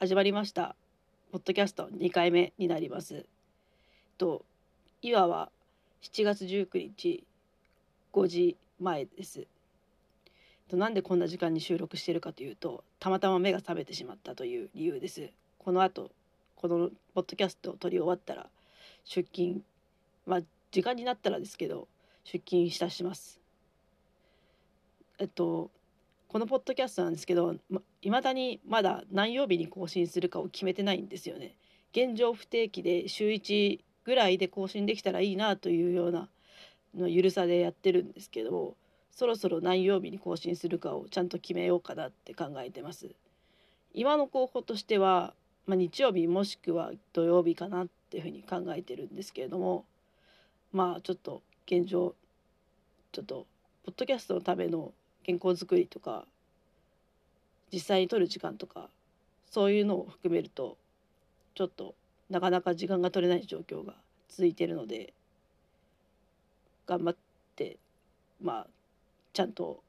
始まりました。ポッドキャスト2回目になります。と今は7月19日5時前です。となんでこんな時間に収録してるかというとたまたま目が覚めてしまったという理由です。この後このポッドキャストを撮り終わったら出勤まあ時間になったらですけど出勤いたします。えっとこのポッドキャストなんですけどいまだにまだ何曜日に更新するかを決めてないんですよね。現状不定期で週1ぐらいで更新できたらいいなというようなのゆるさでやってるんですけどそろそろ何曜日に更新するかをちゃんと決めようかなって考えてます。今の候補としては、まあ、日曜日もしくは土曜日かなっていうふうに考えてるんですけれどもまあちょっと現状ちょっとポッドキャストのための健康づくりとか実際に取る時間とかそういうのを含めるとちょっとなかなか時間が取れない状況が続いてるので頑張ってまあちゃんと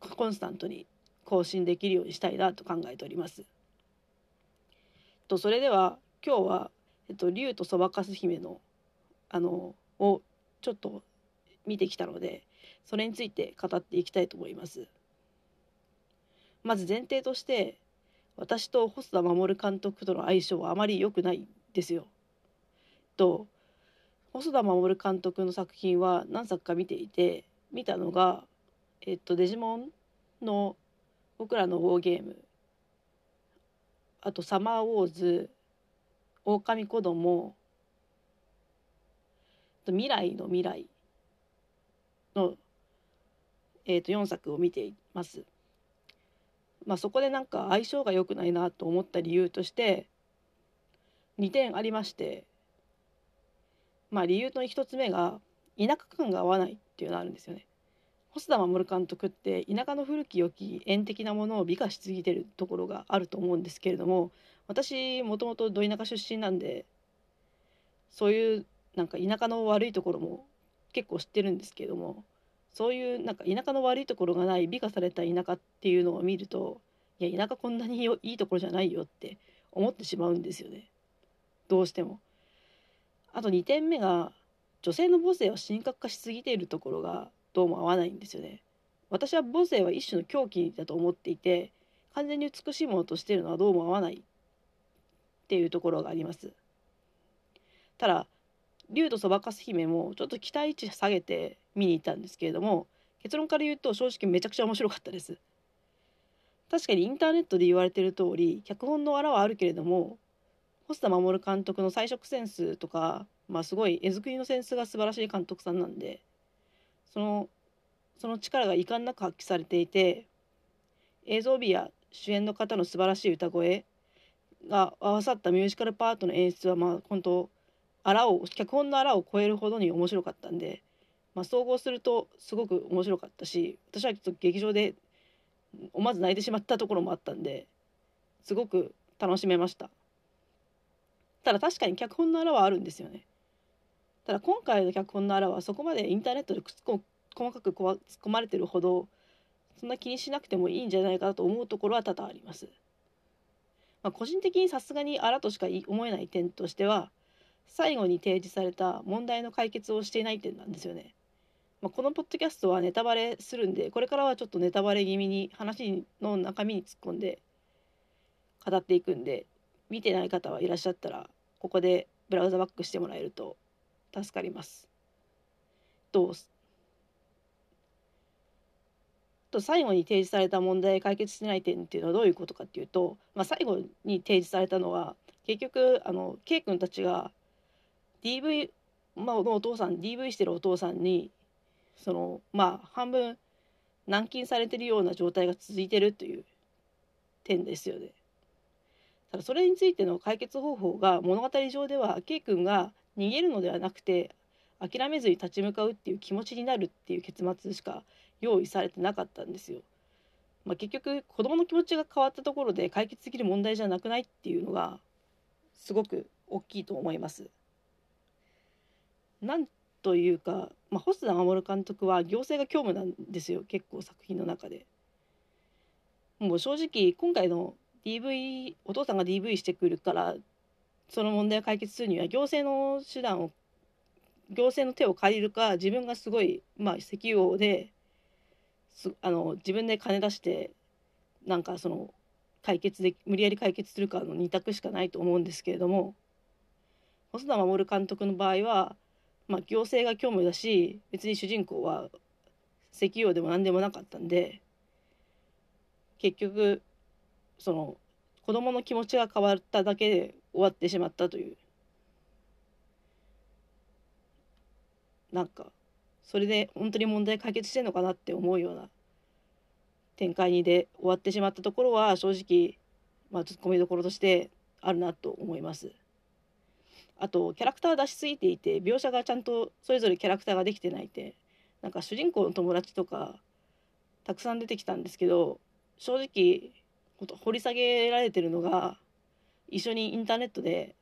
コンスタントに更新できるようにしたいなと考えております。とそれでは今日は、えっと、竜とそばかす姫のあのをちょっと見てきたのでそれについて語っていきたいと思います。まず前提として私と細田守監督との相性はあまり良くないですよ。と細田守監督の作品は何作か見ていて見たのが、えっと、デジモンの僕らのウォーゲームあと「サマーウォーズ」「狼子供未来の未来のえー、と4作を見ています。まあ、そこでなんか相性が良くないなと思った理由として2点ありましてまあ理由の1つ目が田舎感が合わないっていうのがあるんですよね。細田守監督って田舎の古き良き縁的なものを美化しすぎてるところがあると思うんですけれども私もともとど田舎出身なんでそういうなんか田舎の悪いところも結構知ってるんですけれどもそういうなんか田舎の悪いところがない美化された田舎っていうのを見るといや田舎こんなにいいところじゃないよって思ってしまうんですよねどうしても。あと2点目が女性の母性は神格化しすぎているところがどうも合わないんですよね。私は母性は一種の狂気だと思っていて完全に美しいものとしているのはどうも合わないっていうところがあります。ただ竜とそばかす姫もちょっと期待値下げて見に行ったんですけれども結論から言うと正直めちゃくちゃ面白かったです。確かにインターネットで言われてる通り脚本のあらはあるけれども細田守監督の彩色センスとかまあすごい絵作りのセンスが素晴らしい監督さんなんでそのその力が遺憾なく発揮されていて映像美や主演の方の素晴らしい歌声が合わさったミュージカルパートの演出はまあ本当あらを脚本のあらを超えるほどに面白かったんで、まあ、総合するとすごく面白かったし私はちょっと劇場で思わず泣いてしまったところもあったんですごく楽しめました。ただ確かに脚本のあらはあるんですよね。ただ今回の脚本のあらはそこまでインターネットで細かく突っ込まれてるほどそんな気にしなくてもいいんじゃないかと思うところは多々あります、まあ、個人的にさすがにあらとしか思えない点としては最後に提示された問題の解決をしていない点なんですよね。まあ、このポッドキャストはネタバレするんでこれからはちょっとネタバレ気味に話の中身に突っ込んで語っていくんで見てない方はいらっしゃったらここでブラウザバックしてもらえると助かります。とと最後に提示された問題解決してない点っていうのはどういうことかっていうと、まあ、最後に提示されたのは結局あの K 君たちが DV、まあ、のお父さん DV してるお父さんにそのまあ半分軟禁されてるような状態が続いてるという点ですよね。ただそれについての解決方法が物語上では K 君が逃げるのではなくて諦めずに立ち向かうっていう気持ちになるっていう結末しか用意されてなかったんですよ。まあ、結局子どもの気持ちが変わったところで解決できる問題じゃなくないっていうのがすごく大きいと思います。なんというか、まあ、細田守監督は行政が虚無なんですよ結構作品の中で。もう正直今回の DV お父さんが DV してくるからその問題を解決するには行政の手段を行政の手を借りるか自分がすごい、まあ、石油王であの自分で金出してなんかその解決で無理やり解決するかの2択しかないと思うんですけれども細田守監督の場合は、まあ、行政が虚無だし別に主人公は石油王でも何でもなかったんで結局その子供の気持ちが変わっただけで終わってしまったというなんかそれで本当に問題解決してんのかなって思うような展開にで終わってしまったところは正直まあツッコミどころとしてあるなと思います。あとキャラクター出しすぎていて描写がちゃんとそれぞれキャラクターができてないってなんか主人公の友達とかたくさん出てきたんですけど正直掘り下げられてるのが一緒にインターネットで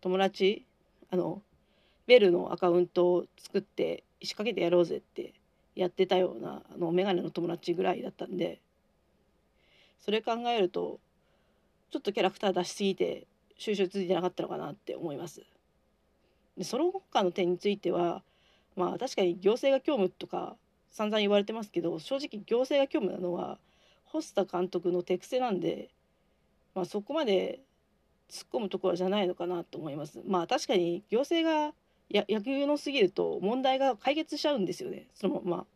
友達あのベルのアカウントを作って仕掛けてやろうぜってやってたようなあのメガネの友達ぐらいだったんでそれ考えるとちょっとキャラクター出しすぎて収集ついてなかったのかなって思います。でその他の点についてはまあ確かに行政が虚無とか散々言われてますけど正直行政が虚無なのは星田監督の手癖なんで、まあ、そこまで突っ込むところじゃないのかなと思います。まあ確かに行政がや野球のすぎると問題が解決しちゃうんですよねそのまま。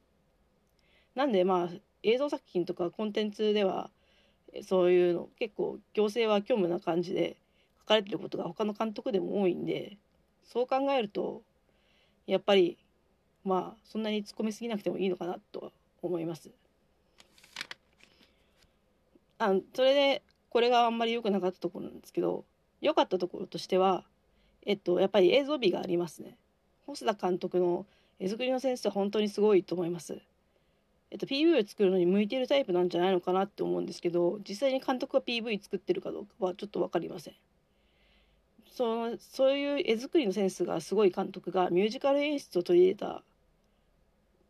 なんでまあ映像作品とかコンテンツではそういうの結構行政は虚無な感じでかれてることが他の監督でも多いんでそう考えるとやっぱりまあそんなに突っ込みすぎなくてもいいのかなとは思います。あそれでこれがあんまり良くなかったところなんですけど良かったところとしてはえっとやっぱり映像美がありますね。細田監督の絵作りのセンスは本当にすごいと思います。えっと PV を作るのに向いているタイプなんじゃないのかなって思うんですけど実際に監督が PV 作ってるかどうかはちょっと分かりません。そのそういう絵作りのセンスがすごい監督がミュージカル演出を取り入れたっ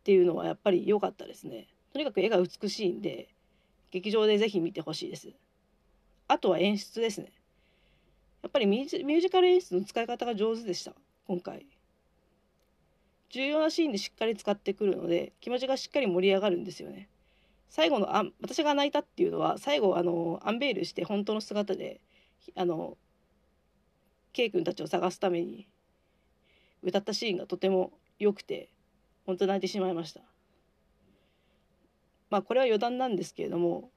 ていうのはやっぱり良かったですね。とにかく絵が美しいんで劇場でぜひ見てほしいです。あとは演出ですね。やっぱりミュージカル演出の使い方が上手でした。今回。重要なシーンでしっかり使ってくるので気持ちがしっかり盛り上がるんですよね。最後のあ私が泣いたっていうのは最後あのアンベールして本当の姿であの K 君たちを探すために歌ったシーンがとても良くて本当泣いてしまいましたまあこれは余談なんですけれども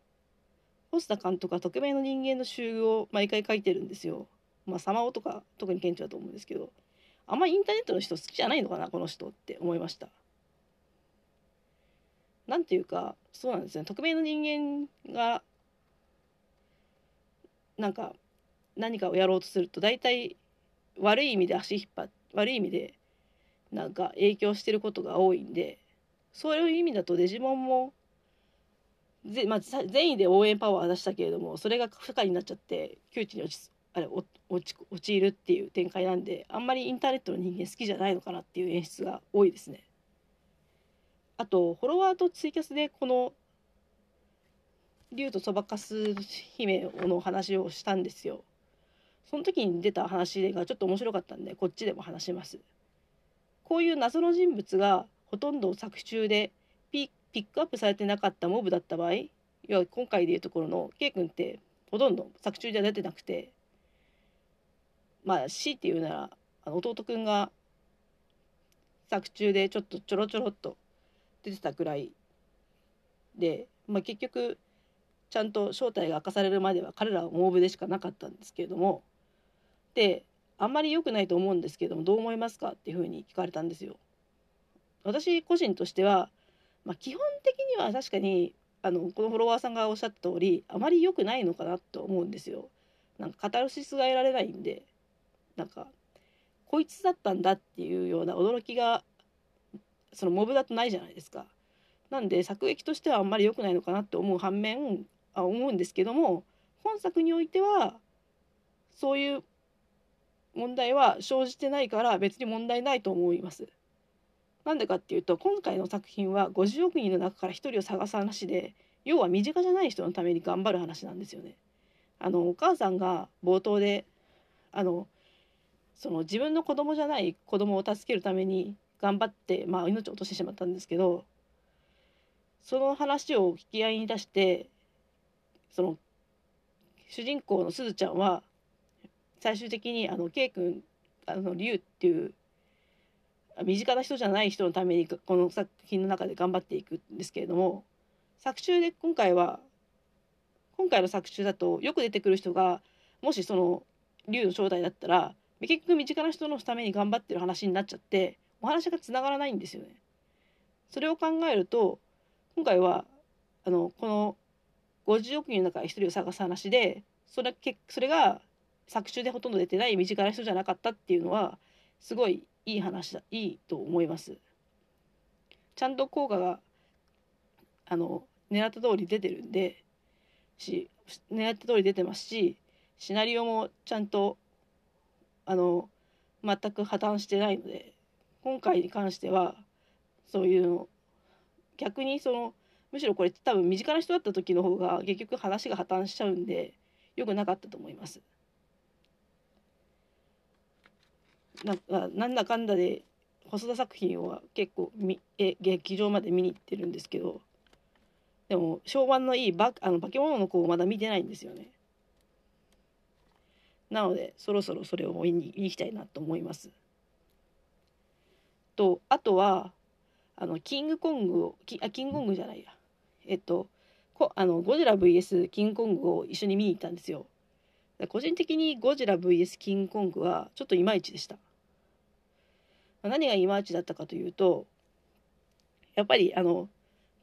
星田監督は匿名の人間の集合を毎回書いてるんですよ。まあ、サマオとか特に顕著だと思うんですけどあんまりインターネットの人好きじゃないのかなこの人って思いました。なんていうかそうなんですね匿名の人間がなんか何かをやろうとすると大体悪い意味で足引っ張っ悪い意味でなんか影響してることが多いんでそういう意味だとデジモンもぜ、まあ、善意で応援パワー出したけれどもそれが不可になっちゃって窮地に落ちあれ落ち陥るっていう展開なんであんまりインターネットの人間好きじゃないのかなっていう演出が多いですね。あとフォロワーとツイキャスでこの竜とそばかす姫の話をしたんですよ。その時に出た話がちょっと面白かったんでこっちでも話します。こういう謎の人物がほとんど作中でピックアップされてなかったモブだった場合要は今回でいうところの K 君ってほとんど作中では出てなくてまあ C っていうならあの弟くんが作中でちょっとちょろちょろっと出てたくらいで、まあ、結局ちゃんと正体が明かされるまでは彼らはモーブでしかなかったんですけれどもであんまり良くないと思うんですけどもどう思いますかっていうふうに聞かれたんですよ。私個人としてはまあ、基本的には確かにあのこのフォロワーさんがおっしゃった通りあまり良くないのかなと思うんですよ。なんかカタルシスが得られないんでなんかこいつだったんだっていうような驚きがそのモブだとないじゃないですか。なんで作劇としてはあんまり良くないのかなって思う反面あ思うんですけども本作においてはそういう問題は生じてないから別に問題ないと思います。なんでかっていうと今回の作品は50億人の中から1人を探す話で要は身近じゃない人のために頑張る話なんですよね。あのお母さんが冒頭であのその自分の子供じゃない子供を助けるために頑張って、まあ、命を落としてしまったんですけどその話を引き合いに出してその主人公のすずちゃんは最終的にあの K 君あの龍っていう身近な人じゃない人のためにこの作品の中で頑張っていくんですけれども作中で今回は今回の作中だとよく出てくる人がもしその龍の正体だったら結局身近な人のために頑張ってる話になっちゃってお話がつがらないんですよね。それを考えると今回はあのこの50億人の中で1人を探す話でそれそれが作中でほとんど出てない身近な人じゃなかったっていうのはすごいいい話だいいと思います。ちゃんと効果があの狙った通り出てるんでし狙った通り出てますしシナリオもちゃんとあの全く破綻してないので今回に関してはそういうの逆にそのむしろこれ多分身近な人だった時の方が結局話が破綻しちゃうんでよくなかったと思います。ななんだかんだで細田作品は結構みえ劇場まで見に行ってるんですけどでも評判のいいバあの化け物の子をまだ見てないんですよね。なのでそろそろそれを見に行きたいなと思います。とあとはあのキングコングをキあキングコングじゃないやえっとこあのゴジラ VS キングコングを一緒に見に行ったんですよ。個人的にゴジラ VS キングコングはちょっといまいちでした。何がいまいちだったかというとやっぱりあの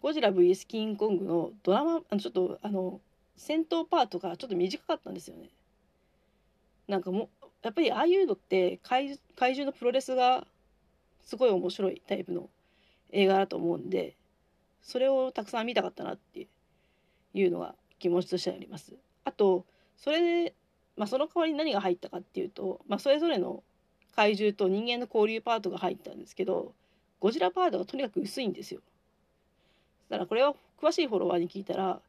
ゴジラ VS キングコングのドラマあのちょっとあの戦闘パートがちょっと短かったんですよね。なんかもやっぱりああいうのって怪怪獣のプロレスがすごい面白いタイプの映画だと思うんでそれをたくさん見たかったなっていうのが気持ちとしてあります。あとそれで、まあ、その代わりに何が入ったかっていうと、まあ、それぞれの怪獣と人間の交流パートが入ったんですけどゴジラパートがとにかく薄いんですよ。だからこれは詳しいフォロワーに聞いたら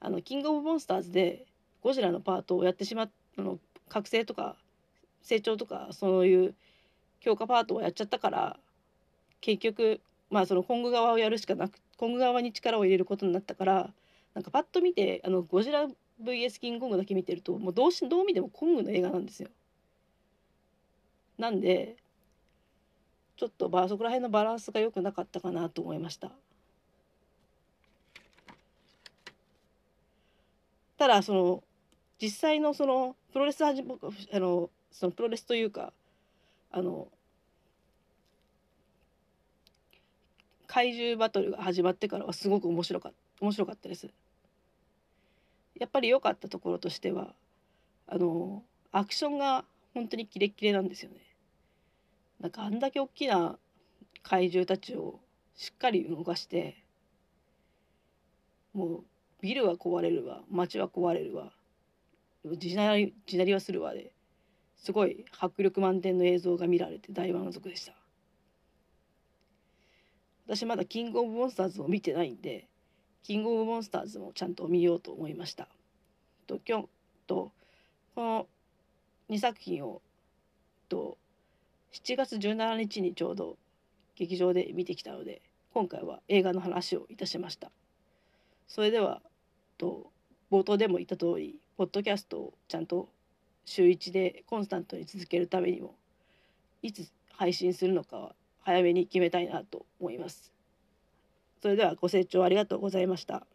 あのキングオブモンスターズでゴジラのパートをやってしまったの覚醒とか成長とかそういう強化パートをやっちゃったから結局まあそのコング側をやるしかなくコング側に力を入れることになったからなんかパッと見てあのゴジラ VS キングコングだけ見てるともうどうしどう見てもコングの映画なんですよ。なんでちょっとそこら辺のバランスが良くなかったかなと思いました。ただその実際のそのプロレス始あのそのプロレスというかあの怪獣バトルが始まってからはすごく面白か面白かったです。やっぱり良かったところとしてはあのアクションが本当にキレッキレなんですよね。なんかあんだけ大きな怪獣たちをしっかり動かしてもうビルは壊れるわ街は壊れるわ地鳴りはするわですごい迫力満点の映像が見られて大満足でした。私まだキングオブモンスターズを見てないんでキングオブモンスターズもちゃんと見ようと思いました。と今日とこの2作品をと7月17日にちょうど劇場で見てきたので今回は映画の話をいたしましたそれではと冒頭でも言った通りポッドキャストをちゃんと週1でコンスタントに続けるためにもいつ配信するのかは早めに決めたいなと思います。それではご清聴ありがとうございました。